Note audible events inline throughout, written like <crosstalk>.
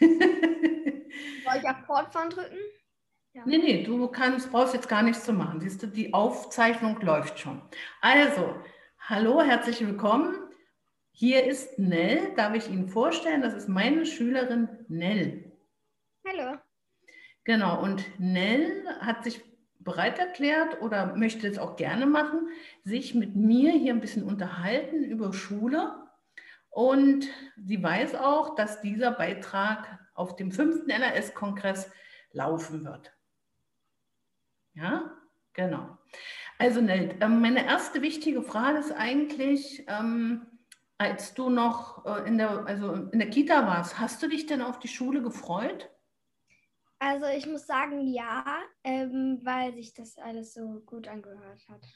<laughs> Soll ich auf Fortfahren drücken? Ja. Nee, nee, du kannst, brauchst jetzt gar nichts zu machen. Siehst du, die Aufzeichnung läuft schon. Also, hallo, herzlich willkommen. Hier ist Nell. Darf ich Ihnen vorstellen? Das ist meine Schülerin Nell. Hallo. Genau, und Nell hat sich bereit erklärt oder möchte es auch gerne machen, sich mit mir hier ein bisschen unterhalten über Schule. Und sie weiß auch, dass dieser Beitrag auf dem fünften NRS-Kongress laufen wird. Ja, genau. Also Nelt, ähm, meine erste wichtige Frage ist eigentlich, ähm, als du noch äh, in der, also in der Kita warst, hast du dich denn auf die Schule gefreut? Also ich muss sagen, ja, ähm, weil sich das alles so gut angehört hat.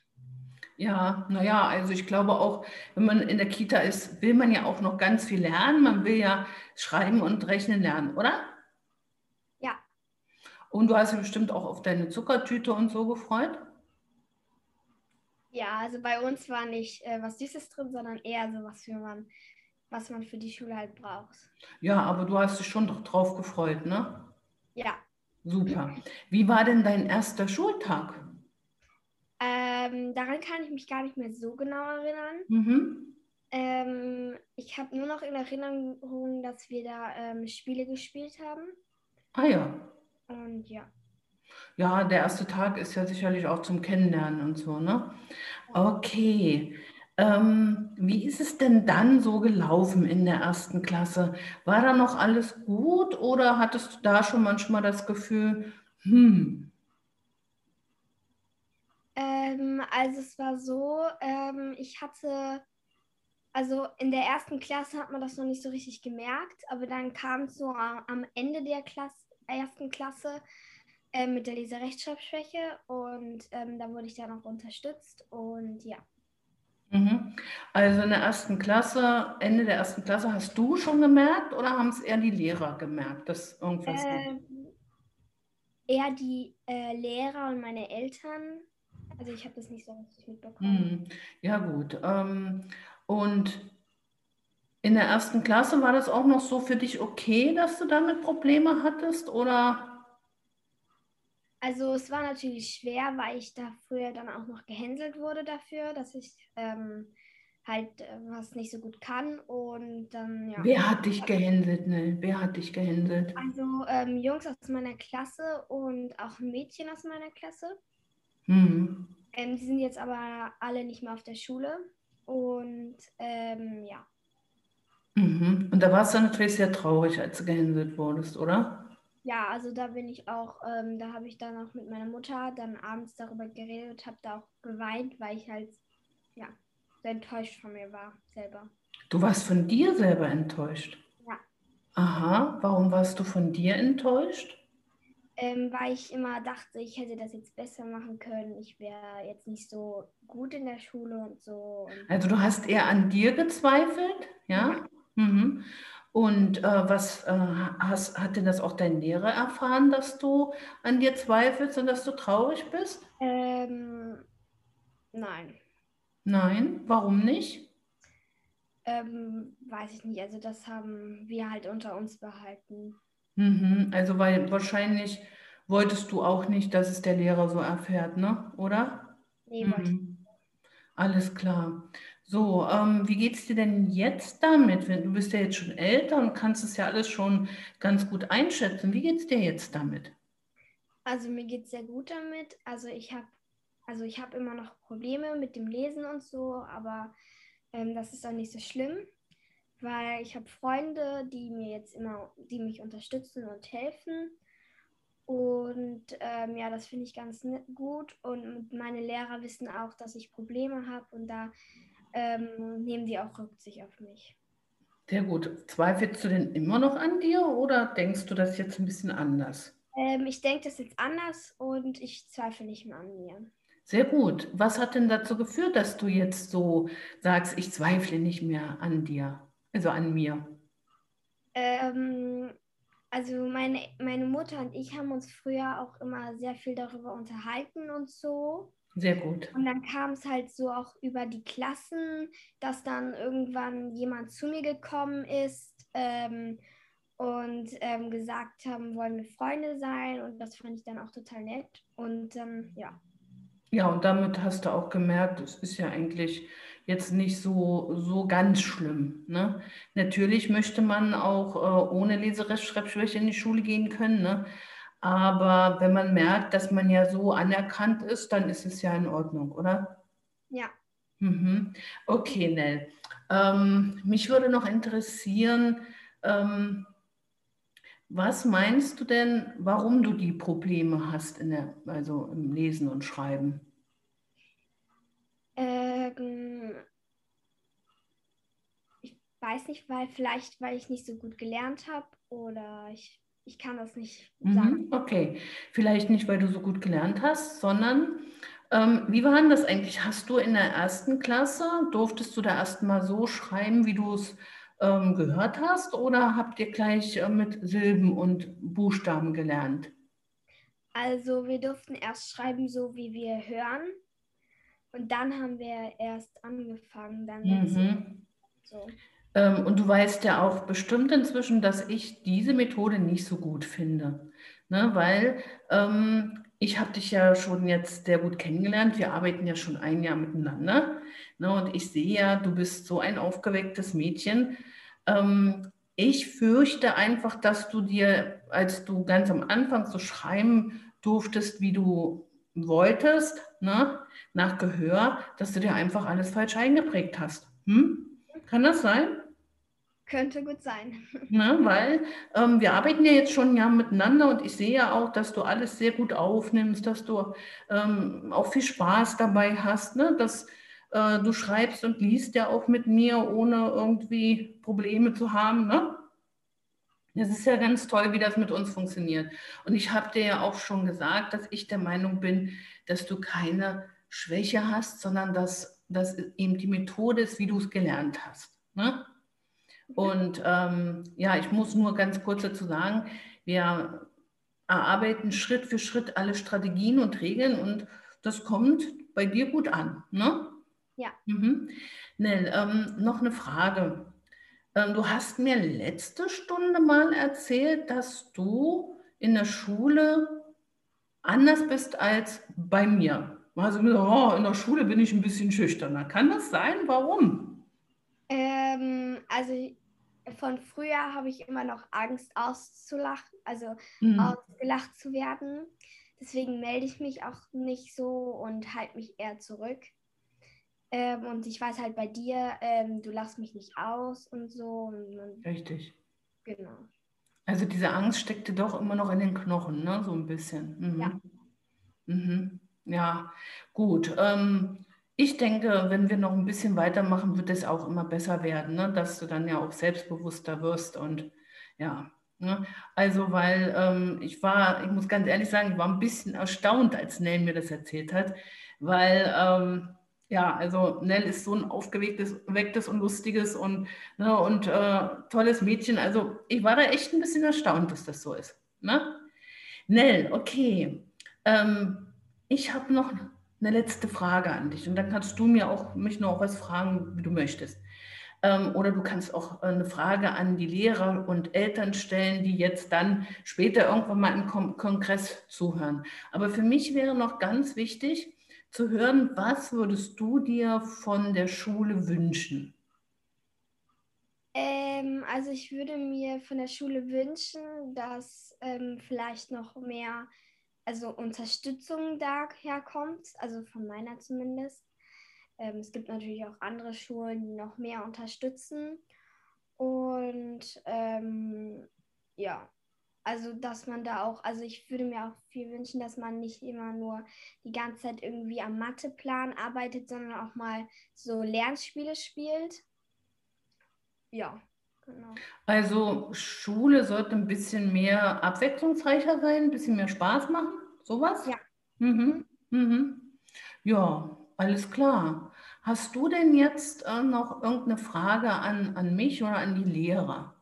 Ja, naja, also ich glaube auch, wenn man in der Kita ist, will man ja auch noch ganz viel lernen. Man will ja schreiben und rechnen lernen, oder? Ja. Und du hast ja bestimmt auch auf deine Zuckertüte und so gefreut? Ja, also bei uns war nicht äh, was Süßes drin, sondern eher so was für man, was man für die Schule halt braucht. Ja, aber du hast dich schon doch drauf gefreut, ne? Ja. Super. Wie war denn dein erster Schultag? Ähm, daran kann ich mich gar nicht mehr so genau erinnern. Mhm. Ähm, ich habe nur noch in Erinnerung, dass wir da ähm, Spiele gespielt haben. Ah ja. Und ja. Ja, der erste Tag ist ja sicherlich auch zum Kennenlernen und so, ne? Okay. Ähm, wie ist es denn dann so gelaufen in der ersten Klasse? War da noch alles gut oder hattest du da schon manchmal das Gefühl, hm, ähm, also es war so, ähm, ich hatte, also in der ersten Klasse hat man das noch nicht so richtig gemerkt, aber dann kam es so am Ende der Klasse, ersten Klasse äh, mit der Leserechtschreibschwäche und ähm, da wurde ich dann auch unterstützt und ja. Mhm. Also in der ersten Klasse, Ende der ersten Klasse, hast du schon gemerkt oder haben es eher die Lehrer gemerkt, dass irgendwas ähm, Eher die äh, Lehrer und meine Eltern also ich habe das nicht so richtig mitbekommen. Hm. Ja gut. Ähm, und in der ersten Klasse war das auch noch so für dich okay, dass du damit Probleme hattest oder? Also es war natürlich schwer, weil ich da früher dann auch noch gehänselt wurde dafür, dass ich ähm, halt äh, was nicht so gut kann und dann ja. Wer hat dich gehänselt, ne? Wer hat dich gehänselt? Also ähm, Jungs aus meiner Klasse und auch ein Mädchen aus meiner Klasse. Mhm. Ähm, die sind jetzt aber alle nicht mehr auf der Schule. Und ähm, ja. Mhm. Und da warst du natürlich sehr traurig, als du gehänselt wurdest, oder? Ja, also da bin ich auch, ähm, da habe ich dann auch mit meiner Mutter dann abends darüber geredet, habe da auch geweint, weil ich halt, ja, so enttäuscht von mir war, selber. Du warst von dir selber enttäuscht? Ja. Aha, warum warst du von dir enttäuscht? Ähm, weil ich immer dachte, ich hätte das jetzt besser machen können. Ich wäre jetzt nicht so gut in der Schule und so. Also du hast eher an dir gezweifelt, ja? ja. Mhm. Und äh, was äh, hast, hat denn das auch dein Lehrer erfahren, dass du an dir zweifelst und dass du traurig bist? Ähm, nein. Nein, warum nicht? Ähm, weiß ich nicht. Also das haben wir halt unter uns behalten. Mhm, also weil wahrscheinlich wolltest du auch nicht, dass es der Lehrer so erfährt, ne? Oder? Nee, mhm. Alles klar. So, ähm, wie geht es dir denn jetzt damit? Du bist ja jetzt schon älter und kannst es ja alles schon ganz gut einschätzen. Wie geht es dir jetzt damit? Also mir geht es sehr gut damit. Also ich habe also ich immer noch Probleme mit dem Lesen und so, aber ähm, das ist auch nicht so schlimm weil ich habe Freunde, die mir jetzt immer, die mich unterstützen und helfen. Und ähm, ja, das finde ich ganz gut. Und meine Lehrer wissen auch, dass ich Probleme habe und da ähm, nehmen die auch Rücksicht auf mich. Sehr gut. Zweifelst du denn immer noch an dir oder denkst du das jetzt ein bisschen anders? Ähm, ich denke das jetzt anders und ich zweifle nicht mehr an mir. Sehr gut. Was hat denn dazu geführt, dass du jetzt so sagst, ich zweifle nicht mehr an dir? Also an mir. Ähm, also meine, meine Mutter und ich haben uns früher auch immer sehr viel darüber unterhalten und so. Sehr gut. Und dann kam es halt so auch über die Klassen, dass dann irgendwann jemand zu mir gekommen ist ähm, und ähm, gesagt haben, wollen wir Freunde sein und das fand ich dann auch total nett und ähm, ja. Ja, und damit hast du auch gemerkt, es ist ja eigentlich jetzt nicht so, so ganz schlimm. Ne? Natürlich möchte man auch äh, ohne Leserechtschreibschwäche in die Schule gehen können, ne? aber wenn man merkt, dass man ja so anerkannt ist, dann ist es ja in Ordnung, oder? Ja. Mhm. Okay, Nell. Ähm, mich würde noch interessieren, ähm, was meinst du denn, warum du die Probleme hast in der, also im Lesen und Schreiben? Ähm, ich weiß nicht, weil vielleicht, weil ich nicht so gut gelernt habe oder ich, ich kann das nicht sagen. Mhm, okay, vielleicht nicht, weil du so gut gelernt hast, sondern ähm, wie war denn das eigentlich? Hast du in der ersten Klasse, durftest du da erst mal so schreiben, wie du es ähm, gehört hast oder habt ihr gleich äh, mit Silben und Buchstaben gelernt? Also wir durften erst schreiben, so wie wir hören. Und dann haben wir erst angefangen, dann mhm. so. Ähm, und du weißt ja auch bestimmt inzwischen, dass ich diese Methode nicht so gut finde. Ne? Weil ähm, ich habe dich ja schon jetzt sehr gut kennengelernt. Wir arbeiten ja schon ein Jahr miteinander. Ne? Und ich sehe ja, du bist so ein aufgewecktes Mädchen. Ähm, ich fürchte einfach, dass du dir, als du ganz am Anfang so schreiben durftest, wie du wolltest, ne, nach Gehör, dass du dir einfach alles falsch eingeprägt hast. Hm? Kann das sein? Könnte gut sein. Ne, weil ähm, wir arbeiten ja jetzt schon Jahr miteinander und ich sehe ja auch, dass du alles sehr gut aufnimmst, dass du ähm, auch viel Spaß dabei hast, ne? dass äh, du schreibst und liest ja auch mit mir, ohne irgendwie Probleme zu haben. Ne? Es ist ja ganz toll, wie das mit uns funktioniert. Und ich habe dir ja auch schon gesagt, dass ich der Meinung bin, dass du keine Schwäche hast, sondern dass das eben die Methode ist, wie du es gelernt hast. Ne? Und ähm, ja, ich muss nur ganz kurz dazu sagen, wir erarbeiten Schritt für Schritt alle Strategien und Regeln und das kommt bei dir gut an. Ne? Ja. Mhm. Nell, ähm, noch eine Frage. Ähm, du hast mir letzte Stunde mal erzählt, dass du in der Schule anders bist als bei mir. Also oh, in der Schule bin ich ein bisschen schüchterner. Kann das sein? Warum? Ähm, also von früher habe ich immer noch Angst auszulachen, also mhm. ausgelacht zu werden. Deswegen melde ich mich auch nicht so und halte mich eher zurück. Ähm, und ich weiß halt bei dir, ähm, du lachst mich nicht aus und so. Und, Richtig. Genau. Also diese Angst steckte doch immer noch in den Knochen, ne? So ein bisschen. Mhm. Ja. Mhm. Ja, gut. Ähm, ich denke, wenn wir noch ein bisschen weitermachen, wird es auch immer besser werden, ne? dass du dann ja auch selbstbewusster wirst und ja. Ne? Also, weil ähm, ich war, ich muss ganz ehrlich sagen, ich war ein bisschen erstaunt, als Nell mir das erzählt hat, weil ähm, ja, also Nell ist so ein aufgewecktes wecktes und lustiges und, ne, und äh, tolles Mädchen. Also ich war da echt ein bisschen erstaunt, dass das so ist. Ne? Nell, okay. Ähm, ich habe noch eine letzte Frage an dich und dann kannst du mir auch mich noch was fragen, wie du möchtest. Ähm, oder du kannst auch eine Frage an die Lehrer und Eltern stellen, die jetzt dann später irgendwann mal im Kon Kongress zuhören. Aber für mich wäre noch ganz wichtig, zu hören, was würdest du dir von der Schule wünschen? Ähm, also ich würde mir von der Schule wünschen, dass ähm, vielleicht noch mehr also Unterstützung daherkommt, also von meiner zumindest. Ähm, es gibt natürlich auch andere Schulen, die noch mehr unterstützen. Und ähm, ja, also, dass man da auch, also ich würde mir auch viel wünschen, dass man nicht immer nur die ganze Zeit irgendwie am Matheplan arbeitet, sondern auch mal so Lernspiele spielt. Ja, genau. Also Schule sollte ein bisschen mehr abwechslungsreicher sein, ein bisschen mehr Spaß machen, sowas? Ja. Mhm. Mhm. Ja, alles klar. Hast du denn jetzt äh, noch irgendeine Frage an, an mich oder an die Lehrer?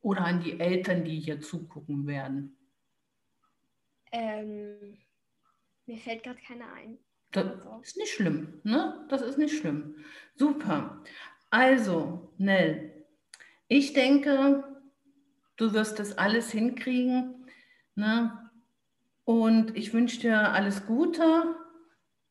Oder an die Eltern, die hier zugucken werden? Ähm, mir fällt gerade keiner ein. Das ist nicht schlimm, ne? Das ist nicht schlimm. Super. Also, Nell, ich denke, Du wirst das alles hinkriegen. Ne? Und ich wünsche dir alles Gute.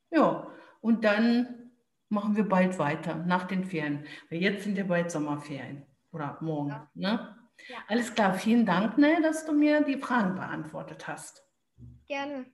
Ja, und dann machen wir bald weiter nach den Ferien. Weil jetzt sind ja bald Sommerferien oder morgen. Ja. Ne? Ja. Alles klar, vielen Dank, Nell, dass du mir die Fragen beantwortet hast. Gerne.